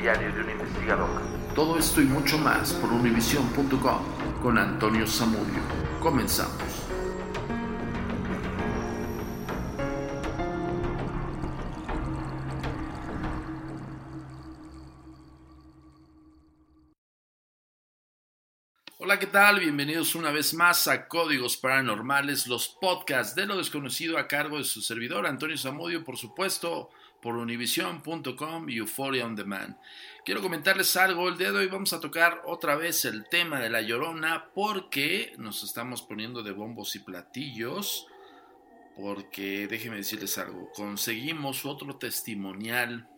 diario de un investigador. Todo esto y mucho más por univision.com con Antonio Zamudio. Comenzamos. Hola, ¿qué tal? Bienvenidos una vez más a Códigos Paranormales, los podcasts de lo desconocido a cargo de su servidor Antonio Zamudio, por supuesto, por univision.com y Euphoria on Demand. Quiero comentarles algo, el día de hoy vamos a tocar otra vez el tema de la llorona porque nos estamos poniendo de bombos y platillos, porque déjenme decirles algo, conseguimos otro testimonial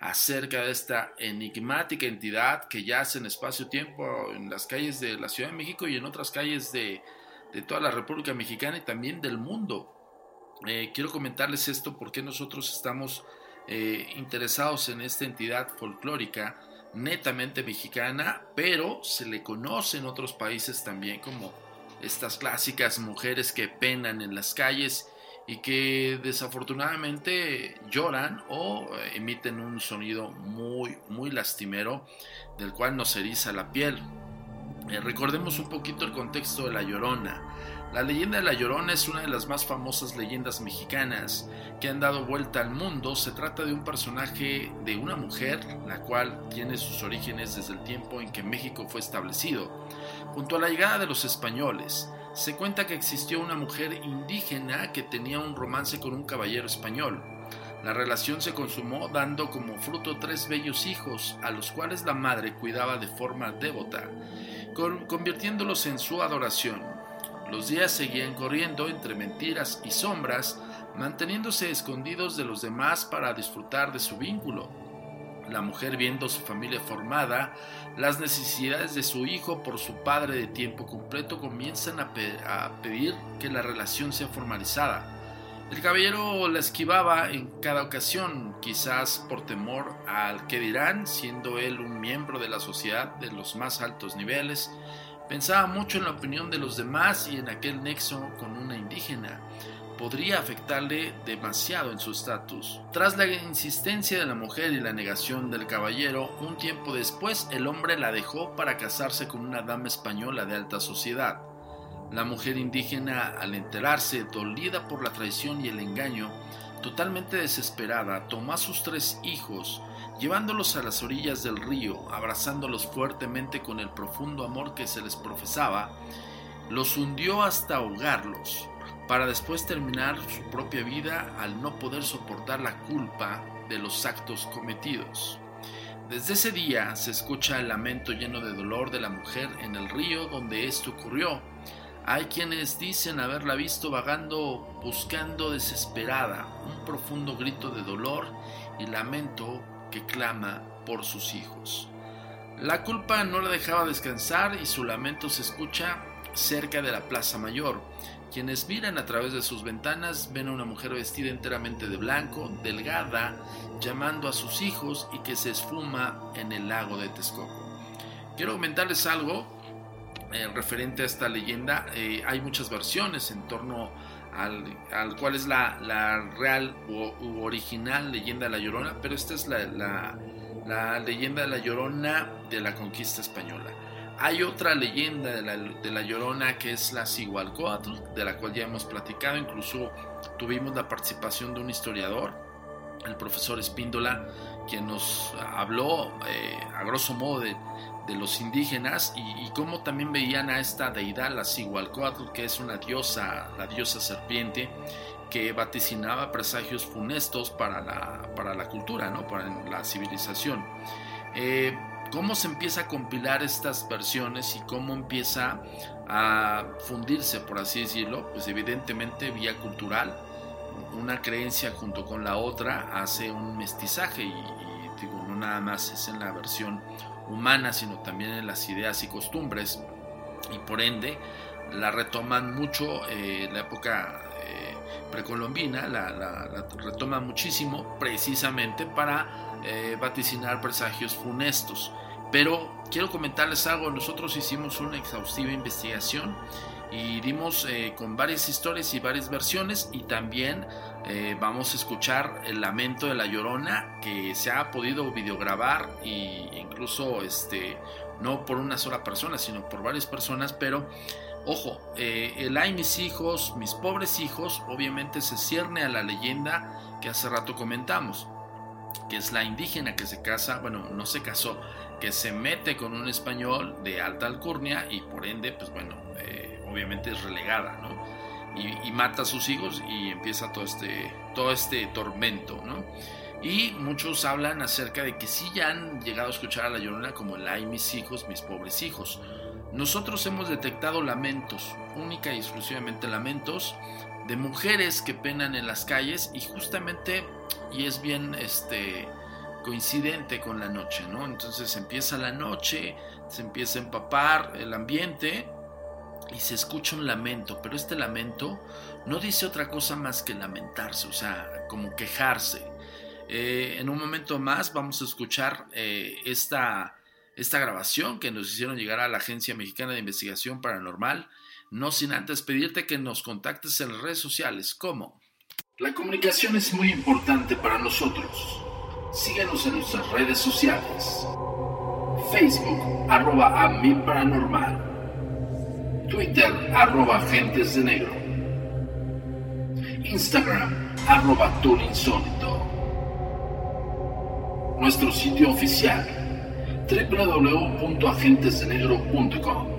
acerca de esta enigmática entidad que yace en espacio-tiempo en las calles de la Ciudad de México y en otras calles de, de toda la República Mexicana y también del mundo. Eh, quiero comentarles esto porque nosotros estamos eh, interesados en esta entidad folclórica netamente mexicana, pero se le conoce en otros países también como estas clásicas mujeres que penan en las calles y que desafortunadamente lloran o eh, emiten un sonido muy muy lastimero del cual nos eriza la piel. recordemos un poquito el contexto de la llorona. La leyenda de La Llorona es una de las más famosas leyendas mexicanas que han dado vuelta al mundo. Se trata de un personaje de una mujer, la cual tiene sus orígenes desde el tiempo en que México fue establecido. Junto a la llegada de los españoles, se cuenta que existió una mujer indígena que tenía un romance con un caballero español. La relación se consumó dando como fruto tres bellos hijos, a los cuales la madre cuidaba de forma devota, convirtiéndolos en su adoración. Los días seguían corriendo entre mentiras y sombras, manteniéndose escondidos de los demás para disfrutar de su vínculo. La mujer viendo su familia formada, las necesidades de su hijo por su padre de tiempo completo comienzan a, pe a pedir que la relación sea formalizada. El caballero la esquivaba en cada ocasión, quizás por temor al que dirán, siendo él un miembro de la sociedad de los más altos niveles, Pensaba mucho en la opinión de los demás y en aquel nexo con una indígena. podría afectarle demasiado en su estatus. Tras la insistencia de la mujer y la negación del caballero, un tiempo después el hombre la dejó para casarse con una dama española de alta sociedad. La mujer indígena, al enterarse, dolida por la traición y el engaño, totalmente desesperada, tomó a sus tres hijos, llevándolos a las orillas del río, abrazándolos fuertemente con el profundo amor que se les profesaba, los hundió hasta ahogarlos para después terminar su propia vida al no poder soportar la culpa de los actos cometidos. Desde ese día se escucha el lamento lleno de dolor de la mujer en el río donde esto ocurrió. Hay quienes dicen haberla visto vagando buscando desesperada un profundo grito de dolor y lamento que clama por sus hijos. La culpa no la dejaba descansar y su lamento se escucha cerca de la Plaza Mayor. Quienes miran a través de sus ventanas ven a una mujer vestida enteramente de blanco, delgada, llamando a sus hijos y que se esfuma en el lago de Texcoco. Quiero comentarles algo eh, referente a esta leyenda. Eh, hay muchas versiones en torno al, cual es la, real u, original leyenda de la Llorona, pero esta es la, la leyenda de la Llorona de la conquista española. Hay otra leyenda de la, Llorona que es la Sigualcoatl, de la cual ya hemos platicado, incluso tuvimos la participación de un historiador, el profesor Espíndola, quien nos habló eh, a grosso modo de, los indígenas y, cómo también veían a esta deidad, la Sigualcoatl, que es una diosa, la diosa serpiente, que vaticinaba presagios funestos para la, para la cultura, ¿no? para la civilización. Eh, cómo se empieza a compilar estas versiones y cómo empieza a fundirse, por así decirlo, pues evidentemente vía cultural, una creencia junto con la otra hace un mestizaje y, digo, no nada más es en la versión humana, sino también en las ideas y costumbres y por ende la retoman mucho eh, la época eh, precolombina, la, la, retoman muchísimo precisamente para eh, vaticinar presagios funestos. Pero quiero comentarles algo, nosotros hicimos una exhaustiva investigación y dimos eh, con varias historias y varias versiones y también eh, vamos a escuchar el lamento de la llorona que se ha podido videograbar e incluso este no por una sola persona sino por varias personas pero ojo el ay mis hijos mis pobres hijos obviamente se cierne a la leyenda que hace rato comentamos que es la indígena que se casa, bueno, no se casó, que se mete con un español de alta alcurnia y por ende, pues bueno, eh, obviamente es relegada, ¿no? Y, mata a sus hijos y empieza todo este, todo este tormento, ¿no? Y muchos hablan acerca de que sí ya han llegado a escuchar a la llorona como el ay mis hijos, mis pobres hijos. Nosotros hemos detectado lamentos, única y exclusivamente lamentos, de mujeres que penan en las calles y justamente, y es bien este, coincidente con la noche, ¿no? Entonces empieza la noche, se empieza a empapar el ambiente y se escucha un lamento, pero este lamento no dice otra cosa más que lamentarse, o sea, como quejarse. Eh, en un momento más vamos a escuchar eh, esta, esta grabación que nos hicieron llegar a la Agencia Mexicana de Investigación Paranormal no sin antes pedirte que nos contactes en las redes sociales como La comunicación es muy importante para nosotros. Síguenos en nuestras redes sociales. Facebook, arroba a paranormal. Twitter, arroba agentes de negro. Instagram, arroba insólito. Nuestro sitio oficial, www.agentesdenegro.com.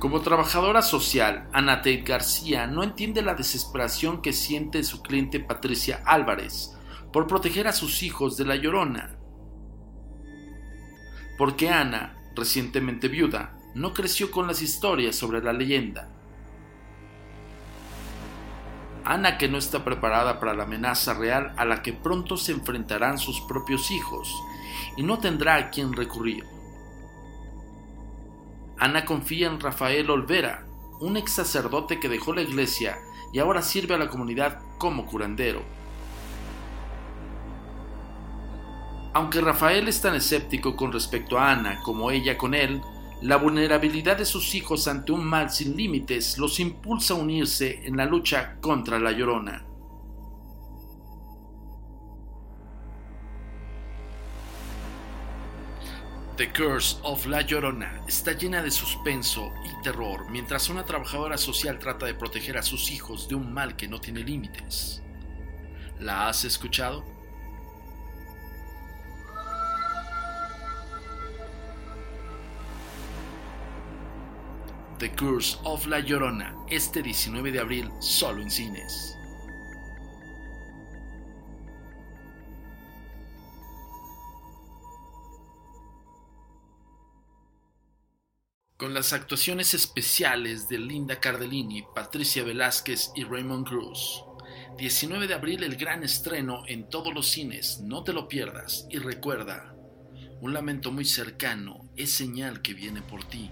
Como trabajadora social, Ana Tate García no entiende la desesperación que siente su cliente Patricia Álvarez por proteger a sus hijos de la llorona. Porque Ana, recientemente viuda, no creció con las historias sobre la leyenda. Ana que no está preparada para la amenaza real a la que pronto se enfrentarán sus propios hijos y no tendrá a quien recurrir. Ana confía en Rafael Olvera, un ex sacerdote que dejó la iglesia y ahora sirve a la comunidad como curandero. Aunque Rafael es tan escéptico con respecto a Ana como ella con él, la vulnerabilidad de sus hijos ante un mal sin límites los impulsa a unirse en la lucha contra la llorona. The Curse of La Llorona está llena de suspenso y terror mientras una trabajadora social trata de proteger a sus hijos de un mal que no tiene límites. ¿La has escuchado? The Curse of La Llorona, este 19 de abril, solo en cines. Las actuaciones especiales de Linda Cardellini, Patricia Velázquez y Raymond Cruz. 19 de abril el gran estreno en todos los cines, no te lo pierdas y recuerda, un lamento muy cercano es señal que viene por ti,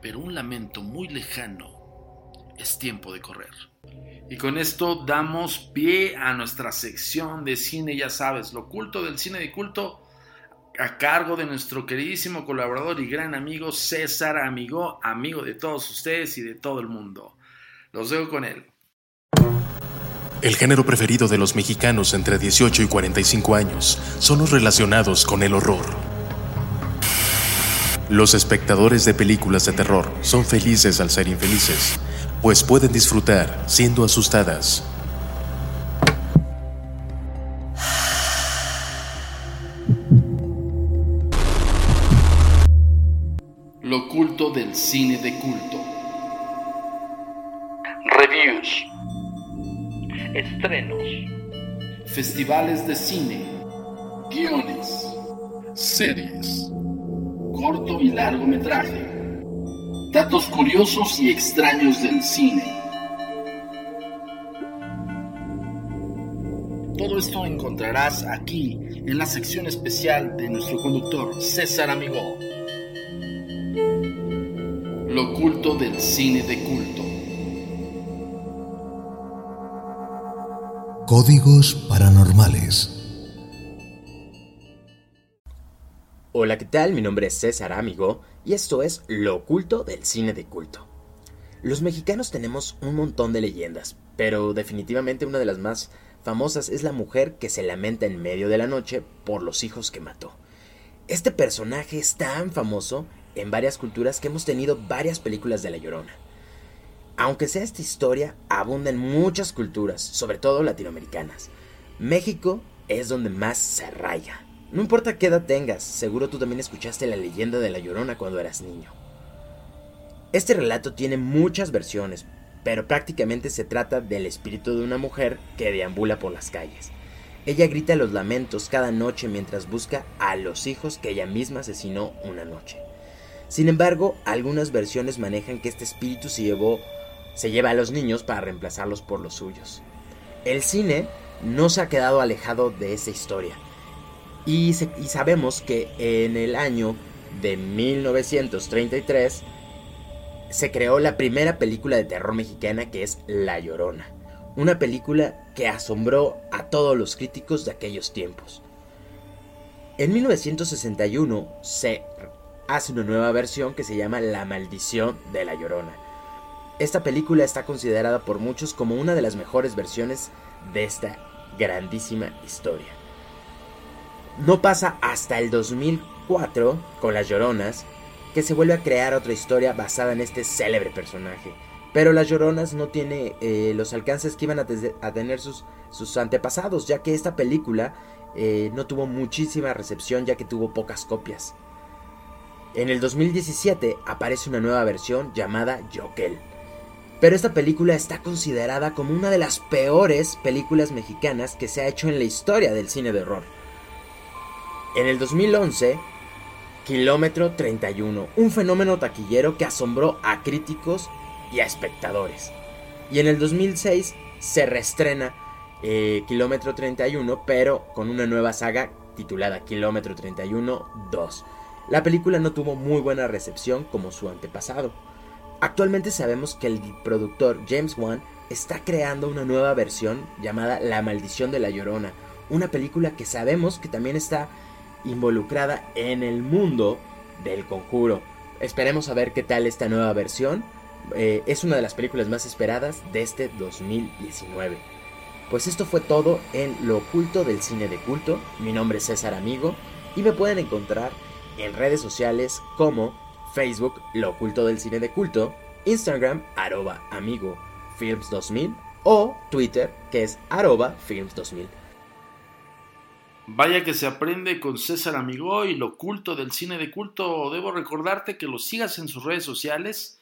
pero un lamento muy lejano es tiempo de correr. Y con esto damos pie a nuestra sección de cine, ya sabes, lo oculto del cine de culto a cargo de nuestro queridísimo colaborador y gran amigo César Amigo, amigo de todos ustedes y de todo el mundo. Los dejo con él. El género preferido de los mexicanos entre 18 y 45 años son los relacionados con el horror. Los espectadores de películas de terror son felices al ser infelices, pues pueden disfrutar siendo asustadas del cine de culto. Reviews. Estrenos. Festivales de cine. Guiones. Series. Corto y largometraje. Datos curiosos y extraños del cine. Todo esto encontrarás aquí en la sección especial de nuestro conductor César Amigo. Lo oculto del cine de culto. Códigos paranormales. Hola, ¿qué tal? Mi nombre es César Amigo y esto es Lo oculto del cine de culto. Los mexicanos tenemos un montón de leyendas, pero definitivamente una de las más famosas es la mujer que se lamenta en medio de la noche por los hijos que mató. Este personaje es tan famoso en varias culturas que hemos tenido varias películas de La Llorona. Aunque sea esta historia, abunda en muchas culturas, sobre todo latinoamericanas. México es donde más se raya. No importa qué edad tengas, seguro tú también escuchaste la leyenda de La Llorona cuando eras niño. Este relato tiene muchas versiones, pero prácticamente se trata del espíritu de una mujer que deambula por las calles. Ella grita los lamentos cada noche mientras busca a los hijos que ella misma asesinó una noche. Sin embargo, algunas versiones manejan que este espíritu se, llevó, se lleva a los niños para reemplazarlos por los suyos. El cine no se ha quedado alejado de esa historia. Y, sabemos que en el año de 1933 se creó la primera película de terror mexicana que es La Llorona. Una película que asombró a todos los críticos de aquellos tiempos. En 1961 se hace una nueva versión que se llama La maldición de la Llorona. Esta película está considerada por muchos como una de las mejores versiones de esta grandísima historia. No pasa hasta el 2004 con Las Lloronas que se vuelve a crear otra historia basada en este célebre personaje. Pero Las Lloronas no tiene eh, los alcances que iban a, tener sus, sus, antepasados, ya que esta película eh, no tuvo muchísima recepción, ya que tuvo pocas copias. En el 2017 aparece una nueva versión llamada Jokel. Pero esta película está considerada como una de las peores películas mexicanas que se ha hecho en la historia del cine de horror. En el 2011, Kilómetro 31, un fenómeno taquillero que asombró a críticos y a espectadores. Y en el 2006 se reestrena eh, Kilómetro 31, pero con una nueva saga titulada Kilómetro 31 2 la película no tuvo muy buena recepción como su antepasado. Actualmente sabemos que el productor James Wan está creando una nueva versión llamada La Maldición de la Llorona, una película que sabemos que también está involucrada en el mundo del conjuro. Esperemos a ver qué tal esta nueva versión. Eh, es una de las películas más esperadas de este 2019. Pues esto fue todo en Lo Oculto del Cine de Culto. Mi nombre es César Amigo y me pueden encontrar en redes sociales como Facebook Lo Oculto del Cine de Culto, Instagram arroba amigo films 2000 o Twitter que es arroba films 2000. Vaya que se aprende con César Amigo y lo oculto del cine de culto. Debo recordarte que lo sigas en sus redes sociales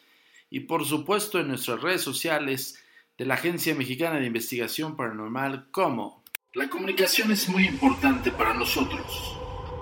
y por supuesto en nuestras redes sociales de la Agencia Mexicana de Investigación Paranormal como La comunicación es muy importante para nosotros.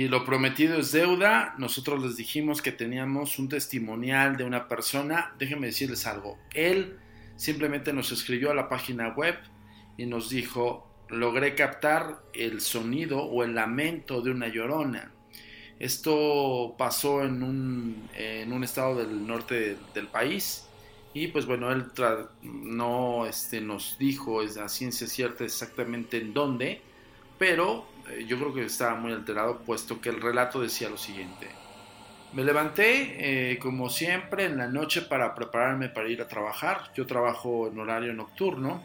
Y lo prometido es deuda. Nosotros les dijimos que teníamos un testimonial de una persona. Déjenme decirles algo. Él simplemente nos escribió a la página web y nos dijo, logré captar el sonido o el lamento de una llorona. Esto pasó en un, en un estado del norte del país y pues bueno, él no este, nos dijo a ciencia cierta exactamente en dónde, pero yo creo que estaba muy alterado puesto que el relato decía lo siguiente. Me levanté eh, como siempre en la noche para prepararme para ir a trabajar. Yo trabajo en horario nocturno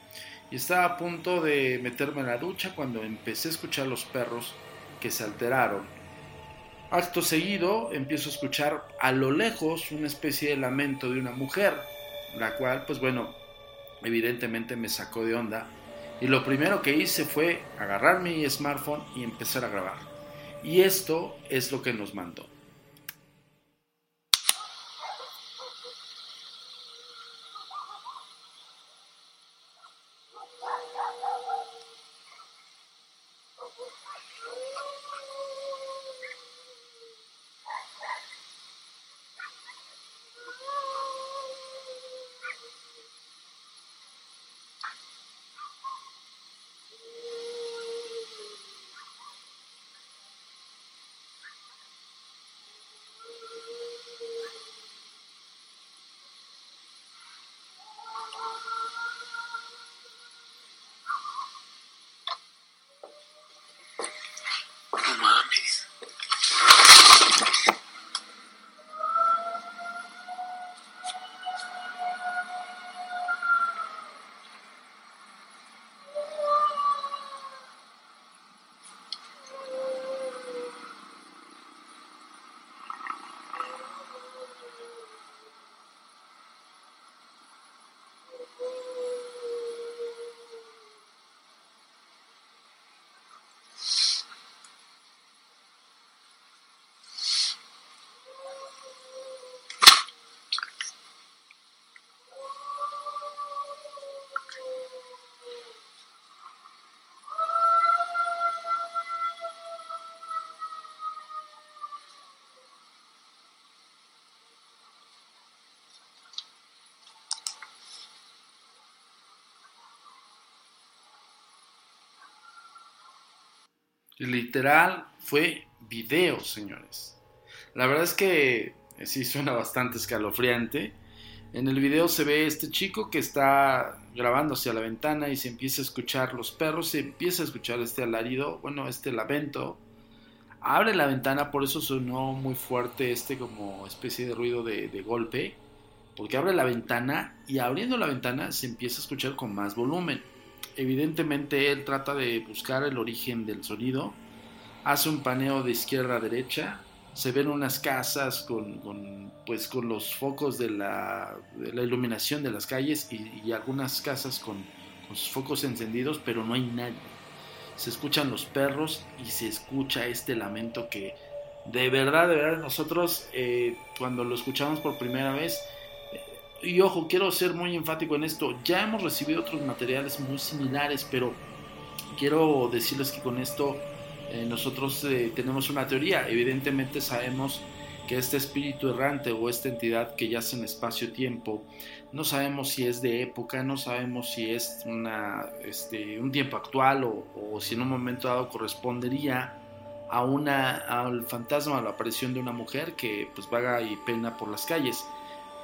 y estaba a punto de meterme en la ducha cuando empecé a escuchar los perros que se alteraron. Acto seguido empiezo a escuchar a lo lejos una especie de lamento de una mujer, la cual, pues bueno, evidentemente me sacó de onda. Y lo primero que hice fue agarrar mi smartphone y empezar a grabar. Y esto es lo que nos mandó. Literal fue video, señores. La verdad es que sí suena bastante escalofriante. En el video se ve este chico que está grabando hacia la ventana y se empieza a escuchar los perros, se empieza a escuchar este alarido, bueno, este lamento. Abre la ventana, por eso sonó muy fuerte este como especie de ruido de, de golpe, porque abre la ventana y abriendo la ventana se empieza a escuchar con más volumen evidentemente él trata de buscar el origen del sonido, hace un paneo de izquierda a derecha, se ven unas casas con, pues, con los focos de la, iluminación de las calles y, algunas casas con, sus focos encendidos, pero no hay nadie. Se escuchan los perros y se escucha este lamento que de verdad, de verdad nosotros eh, cuando lo escuchamos por primera vez y ojo, quiero ser muy enfático en esto, ya hemos recibido otros materiales muy similares, pero quiero decirles que con esto eh, nosotros eh, tenemos una teoría. Evidentemente sabemos que este espíritu errante o esta entidad que yace en espacio-tiempo, no sabemos si es de época, no sabemos si es una, este, un tiempo actual o, si en un momento dado correspondería a una, al fantasma, a la aparición de una mujer que pues vaga y pena por las calles.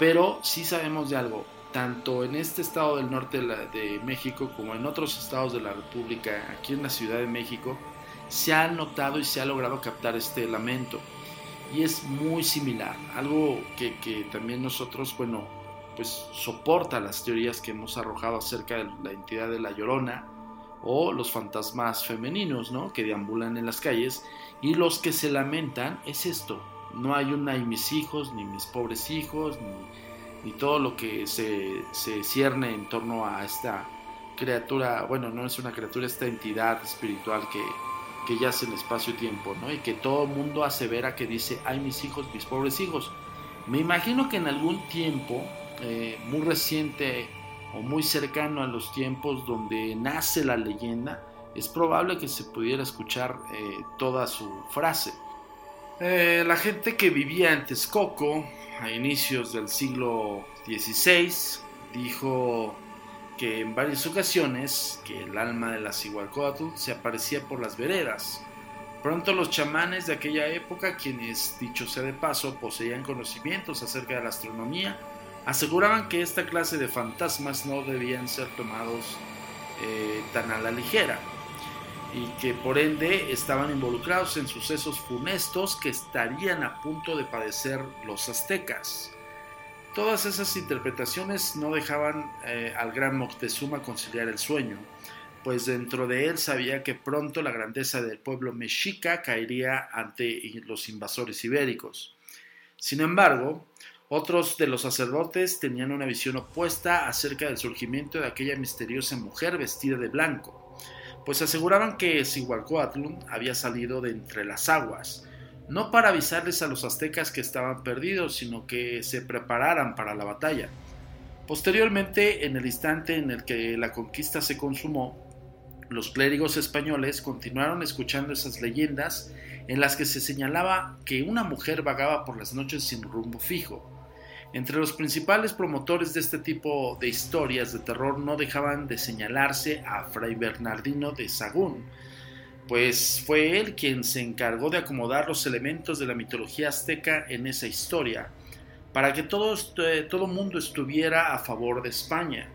Pero sí sabemos de algo, tanto en este estado del norte de, México como en otros estados de la República, aquí en la Ciudad de México, se ha notado y se ha logrado captar este lamento. Y es muy similar, algo que, que, también nosotros, bueno, pues soporta las teorías que hemos arrojado acerca de la entidad de la llorona o los fantasmas femeninos, ¿no? Que deambulan en las calles y los que se lamentan es esto, no hay un ay mis hijos, ni mis pobres hijos, ni, todo lo que se, cierne en torno a esta criatura, bueno, no es una criatura, esta entidad espiritual que, que yace en espacio-tiempo, ¿no? Y que todo mundo asevera que dice, ay mis hijos, mis pobres hijos. Me imagino que en algún tiempo, eh, muy reciente o muy cercano a los tiempos donde nace la leyenda, es probable que se pudiera escuchar eh, toda su frase. Eh, la gente que vivía en Texcoco a inicios del siglo XVI dijo que en varias ocasiones que el alma de la Cihualcoatl se aparecía por las veredas. Pronto los chamanes de aquella época, quienes, dicho sea de paso, poseían conocimientos acerca de la astronomía, aseguraban que esta clase de fantasmas no debían ser tomados eh, tan a la ligera y que por ende estaban involucrados en sucesos funestos que estarían a punto de padecer los aztecas. Todas esas interpretaciones no dejaban eh, al gran Moctezuma conciliar el sueño, pues dentro de él sabía que pronto la grandeza del pueblo mexica caería ante los invasores ibéricos. Sin embargo, otros de los sacerdotes tenían una visión opuesta acerca del surgimiento de aquella misteriosa mujer vestida de blanco, pues aseguraban que Cihualcoatl había salido de entre las aguas, no para avisarles a los aztecas que estaban perdidos, sino que se prepararan para la batalla. Posteriormente, en el instante en el que la conquista se consumó, los clérigos españoles continuaron escuchando esas leyendas en las que se señalaba que una mujer vagaba por las noches sin rumbo fijo. Entre los principales promotores de este tipo de historias de terror no dejaban de señalarse a Fray Bernardino de Sagún, pues fue él quien se encargó de acomodar los elementos de la mitología azteca en esa historia, para que todo, eh, todo mundo estuviera a favor de España.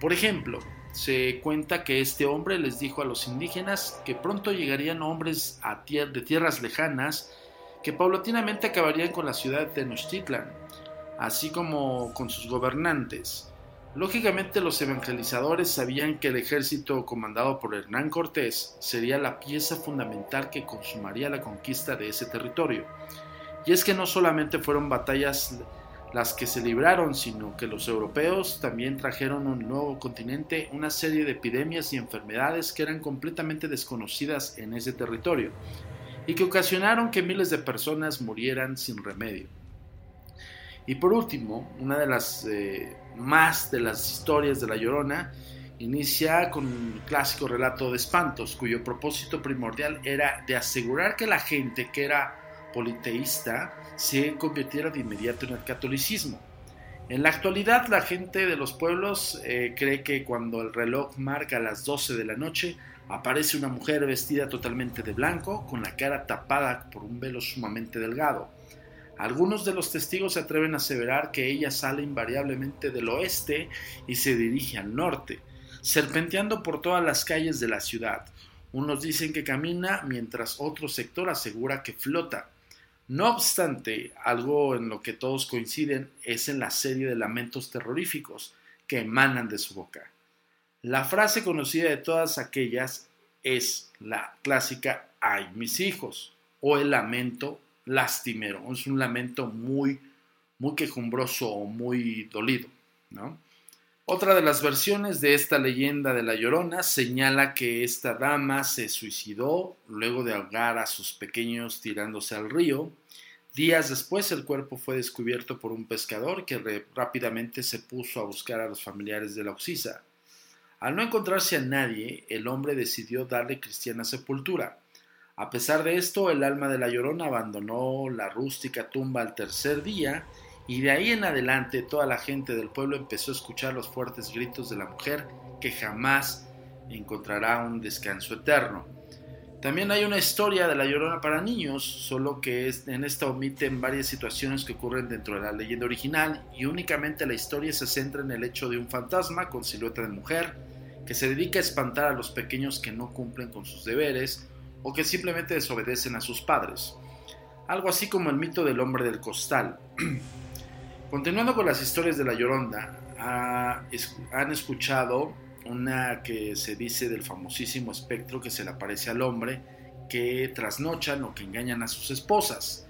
Por ejemplo, se cuenta que este hombre les dijo a los indígenas que pronto llegarían hombres de tierras lejanas que paulatinamente acabarían con la ciudad de Tenochtitlan, así como con sus gobernantes, Lógicamente los evangelizadores sabían que el ejército comandado por Hernán Cortés sería la pieza fundamental que consumaría la conquista de ese territorio. Y es que no solamente fueron batallas las que se libraron, sino que los europeos también trajeron a un nuevo continente una serie de epidemias y enfermedades que eran completamente desconocidas en ese territorio y que ocasionaron que miles de personas murieran sin remedio. Y por último, una de las eh, más de las historias de La Llorona inicia con un clásico relato de espantos, cuyo propósito primordial era de asegurar que la gente que era politeísta se convirtiera de inmediato en el catolicismo. En la actualidad, la gente de los pueblos eh, cree que cuando el reloj marca las 12 de la noche, aparece una mujer vestida totalmente de blanco, con la cara tapada por un velo sumamente delgado. Algunos de los testigos se atreven a aseverar que ella sale invariablemente del oeste y se dirige al norte, serpenteando por todas las calles de la ciudad. Unos dicen que camina mientras otro sector asegura que flota. No obstante, algo en lo que todos coinciden es en la serie de lamentos terroríficos que emanan de su boca. La frase conocida de todas aquellas es la clásica ay mis hijos o el lamento lastimero, es un lamento muy, muy quejumbroso o muy dolido, ¿no? Otra de las versiones de esta leyenda de La Llorona señala que esta dama se suicidó luego de ahogar a sus pequeños tirándose al río. Días después el cuerpo fue descubierto por un pescador que rápidamente se puso a buscar a los familiares de la Oxisa. Al no encontrarse a nadie, el hombre decidió darle cristiana sepultura A pesar de esto, el alma de la Llorona abandonó la rústica tumba al tercer día y de ahí en adelante toda la gente del pueblo empezó a escuchar los fuertes gritos de la mujer que jamás encontrará un descanso eterno. También hay una historia de la Llorona para niños, solo que en esta omiten varias situaciones que ocurren dentro de la leyenda original y únicamente la historia se centra en el hecho de un fantasma con silueta de mujer que se dedica a espantar a los pequeños que no cumplen con sus deberes o que simplemente desobedecen a sus padres. Algo así como el mito del hombre del costal. Continuando con las historias de la Lloronda, han escuchado una que se dice del famosísimo espectro que se le aparece al hombre que trasnochan o que engañan a sus esposas.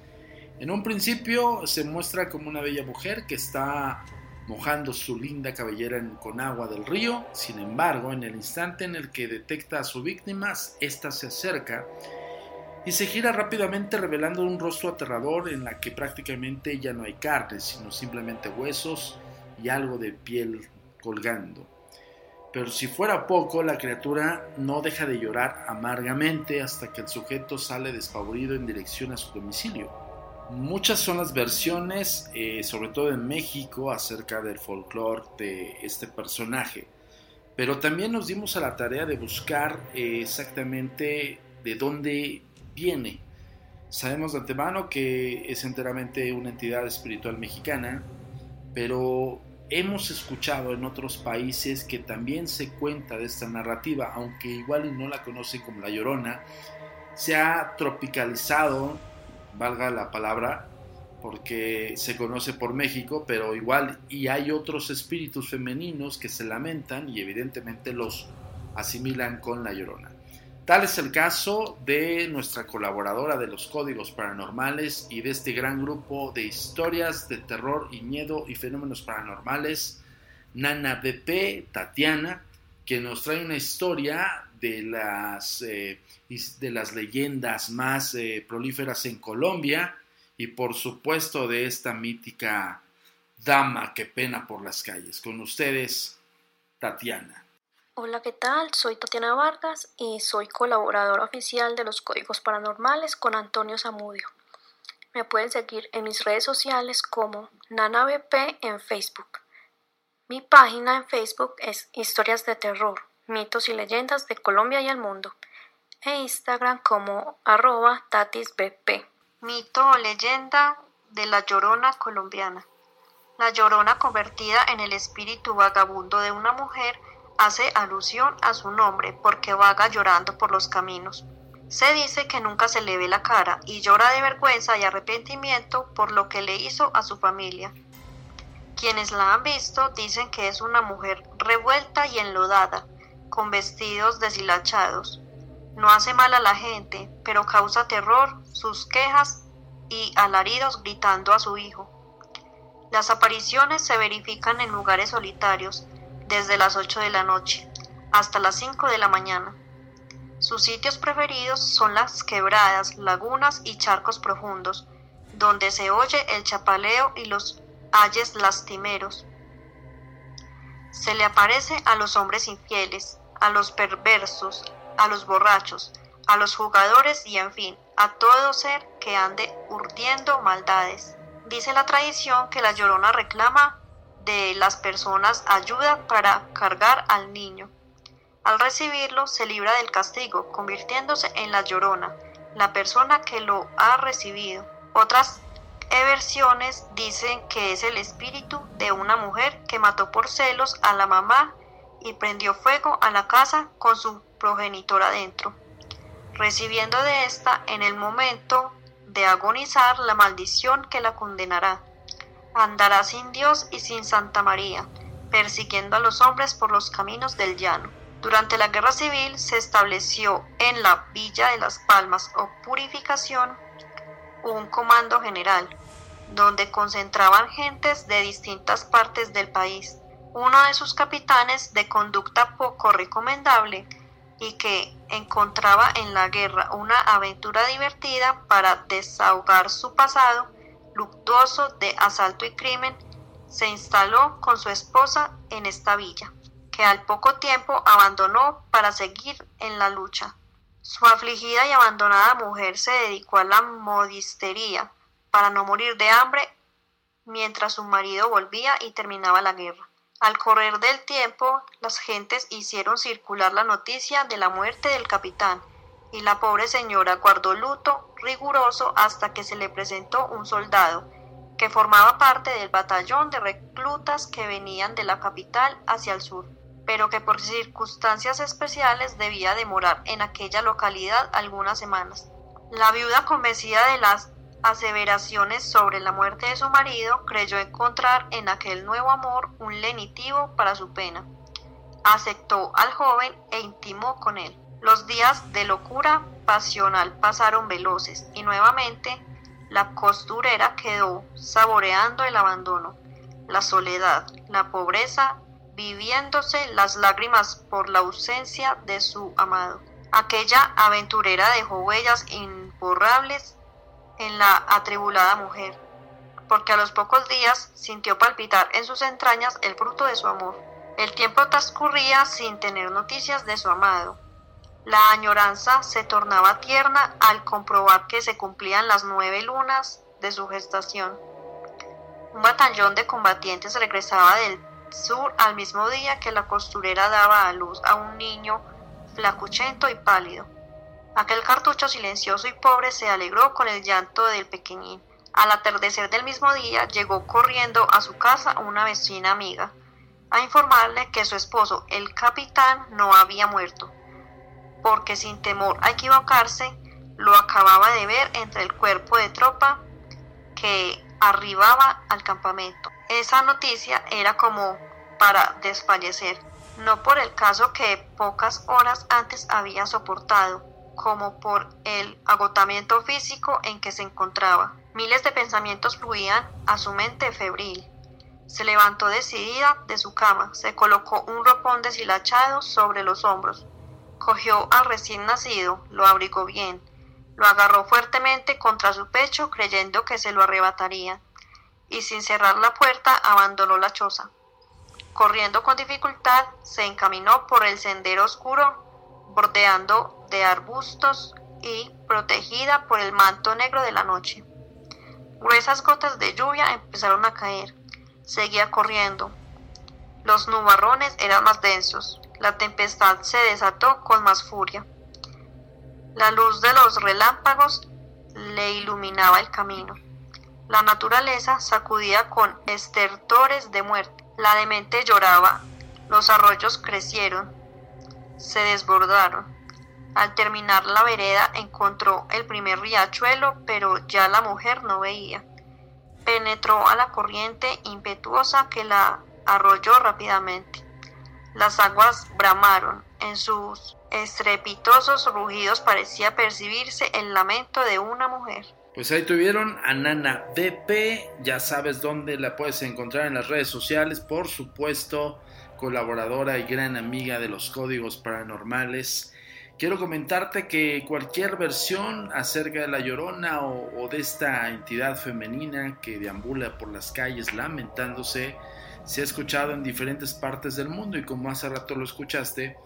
En un principio se muestra como una bella mujer que está mojando su linda cabellera con agua del río. Sin embargo, en el instante en el que detecta a su víctima, ésta se acerca y se gira rápidamente revelando un rostro aterrador en la que prácticamente ya no hay carne, sino simplemente huesos y algo de piel colgando. Pero si fuera poco, la criatura no deja de llorar amargamente hasta que el sujeto sale despavorido en dirección a su domicilio. Muchas son las versiones, eh, sobre todo en México, acerca del folclore de este personaje. Pero también nos dimos a la tarea de buscar eh, exactamente de dónde viene. Sabemos de antemano que es enteramente una entidad espiritual mexicana, pero hemos escuchado en otros países que también se cuenta de esta narrativa, aunque igual no la conocen como La Llorona, se ha tropicalizado valga la palabra, porque se conoce por México, pero igual y hay otros espíritus femeninos que se lamentan y evidentemente los asimilan con la llorona. Tal es el caso de nuestra colaboradora de los códigos paranormales y de este gran grupo de historias de terror y miedo y fenómenos paranormales, Nana BP, Tatiana, que nos trae una historia de las, eh, de las leyendas más eh, prolíferas en Colombia y por supuesto de esta mítica dama que pena por las calles. Con ustedes, Tatiana. Hola, ¿qué tal? Soy Tatiana Vargas y soy colaboradora oficial de los Códigos Paranormales con Antonio Zamudio. Me pueden seguir en mis redes sociales como NanaBP en Facebook. Mi página en Facebook es Historias de Terror mitos y leyendas de Colombia y el mundo, e Instagram como arroba tatisbp. Mito o leyenda de la Llorona colombiana. La Llorona convertida en el espíritu vagabundo de una mujer hace alusión a su nombre porque vaga llorando por los caminos. Se dice que nunca se le ve la cara y llora de vergüenza y arrepentimiento por lo que le hizo a su familia. Quienes la han visto dicen que es una mujer revuelta y enlodada, con vestidos deshilachados. No hace mal a la gente, pero causa terror sus quejas y alaridos gritando a su hijo. Las apariciones se verifican en lugares solitarios, desde las 8 de la noche hasta las 5 de la mañana. Sus sitios preferidos son las quebradas, lagunas y charcos profundos, donde se oye el chapaleo y los ayes lastimeros. Se le aparece a los hombres infieles, a los perversos, a los borrachos, a los jugadores y en fin, a todo ser que ande urdiendo maldades. Dice la tradición que la llorona reclama de las personas ayuda para cargar al niño. Al recibirlo se libra del castigo, convirtiéndose en la llorona, la persona que lo ha recibido. Otras versiones dicen que es el espíritu de una mujer que mató por celos a la mamá y prendió fuego a la casa con su progenitor adentro, recibiendo de ésta en el momento de agonizar la maldición que la condenará. Andará sin Dios y sin Santa María, persiguiendo a los hombres por los caminos del llano. Durante la guerra civil se estableció en la Villa de las Palmas o Purificación un comando general, donde concentraban gentes de distintas partes del país uno de sus capitanes de conducta poco recomendable y que encontraba en la guerra una aventura divertida para desahogar su pasado luctuoso de asalto y crimen, se instaló con su esposa en esta villa, que al poco tiempo abandonó para seguir en la lucha. Su afligida y abandonada mujer se dedicó a la modistería para no morir de hambre mientras su marido volvía y terminaba la guerra. Al correr del tiempo, las gentes hicieron circular la noticia de la muerte del capitán y la pobre señora guardó luto riguroso hasta que se le presentó un soldado que formaba parte del batallón de reclutas que venían de la capital hacia el sur, pero que por circunstancias especiales debía demorar en aquella localidad algunas semanas. La viuda convencida de las aseveraciones sobre la muerte de su marido creyó encontrar en aquel nuevo amor un lenitivo para su pena. Aceptó al joven e intimó con él. Los días de locura pasional pasaron veloces y nuevamente la costurera quedó saboreando el abandono, la soledad, la pobreza, viviéndose las lágrimas por la ausencia de su amado. Aquella aventurera dejó huellas imborrables en la atribulada mujer, porque a los pocos días sintió palpitar en sus entrañas el fruto de su amor. El tiempo transcurría sin tener noticias de su amado. La añoranza se tornaba tierna al comprobar que se cumplían las nueve lunas de su gestación. Un batallón de combatientes regresaba del sur al mismo día que la costurera daba a luz a un niño flacuchento y pálido. Aquel cartucho silencioso y pobre se alegró con el llanto del pequeñín. Al atardecer del mismo día llegó corriendo a su casa una vecina amiga a informarle que su esposo, el capitán, no había muerto porque sin temor a equivocarse, lo acababa de ver entre el cuerpo de tropa que arribaba al campamento. Esa noticia era como para desfallecer, no por el caso que pocas horas antes había soportado, como por el agotamiento físico en que se encontraba. Miles de pensamientos fluían a su mente febril. Se levantó decidida de su cama, se colocó un ropón deshilachado sobre los hombros, Cogió al recién nacido, lo abrigó bien, lo agarró fuertemente contra su pecho creyendo que se lo arrebataría, y sin cerrar la puerta abandonó la choza. Corriendo con dificultad, se encaminó por el sendero oscuro, bordeando de arbustos y protegida por el manto negro de la noche. Gruesas gotas de lluvia empezaron a caer. Seguía corriendo. Los nubarrones eran más densos. La tempestad se desató con más furia. La luz de los relámpagos le iluminaba el camino. La naturaleza sacudía con estertores de muerte. La demente lloraba. Los arroyos crecieron, se desbordaron. Al terminar la vereda encontró el primer riachuelo, pero ya la mujer no veía. Penetró a la corriente impetuosa que la arrolló rápidamente. Las aguas bramaron. En sus estrepitosos rugidos parecía percibirse el lamento de una mujer. Pues ahí tuvieron a Nana BP, ya sabes dónde la puedes encontrar en las redes sociales, por supuesto, colaboradora y gran amiga de los códigos paranormales. Quiero comentarte que cualquier versión acerca de la llorona o, o de esta entidad femenina que deambula por las calles lamentándose, se ha escuchado en diferentes partes del mundo y como hace rato lo escuchaste,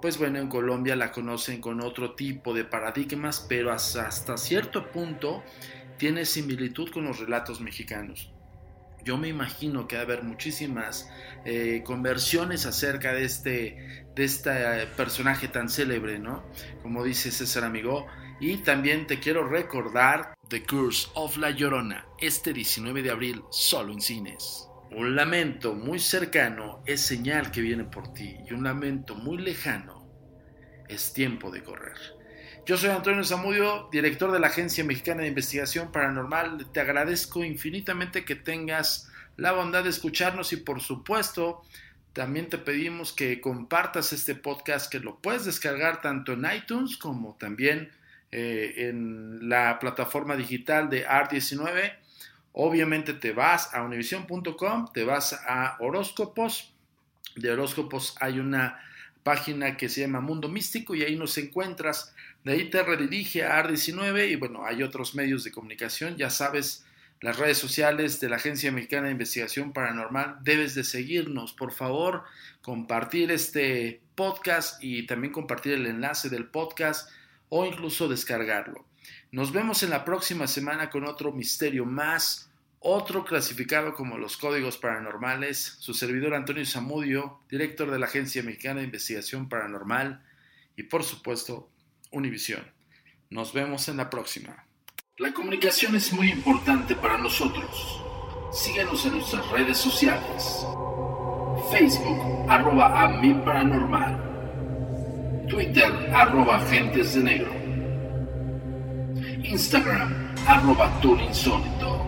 pues bueno, en Colombia la conocen con otro tipo de paradigmas, pero hasta cierto punto tiene similitud con los relatos mexicanos. Yo me imagino que va a haber muchísimas eh, conversiones acerca de este, de este personaje tan célebre, ¿no? Como dice César Amigo. Y también te quiero recordar The Curse of La Llorona, este 19 de abril, solo en cines. Un lamento muy cercano es señal que viene por ti y un lamento muy lejano es tiempo de correr. Yo soy Antonio Zamudio, director de la Agencia Mexicana de Investigación Paranormal. Te agradezco infinitamente que tengas la bondad de escucharnos y por supuesto también te pedimos que compartas este podcast que lo puedes descargar tanto en iTunes como también eh, en la plataforma digital de AR19 Obviamente te vas a univision.com, te vas a horóscopos. De horóscopos hay una página que se llama Mundo Místico y ahí nos encuentras. De ahí te redirige a AR19 y bueno, hay otros medios de comunicación. Ya sabes, las redes sociales de la Agencia Mexicana de Investigación Paranormal. Debes de seguirnos, por favor, compartir este podcast y también compartir el enlace del podcast o incluso descargarlo. Nos vemos en la próxima semana con otro misterio más, otro clasificado como los códigos paranormales, su servidor Antonio Zamudio, director de la Agencia Mexicana de Investigación Paranormal y por supuesto Univisión. Nos vemos en la próxima. La comunicación es muy importante para nosotros. Síguenos en nuestras redes sociales. Facebook, arroba a paranormal. Twitter, arroba agentes de negro. Instagram, arroba insólito.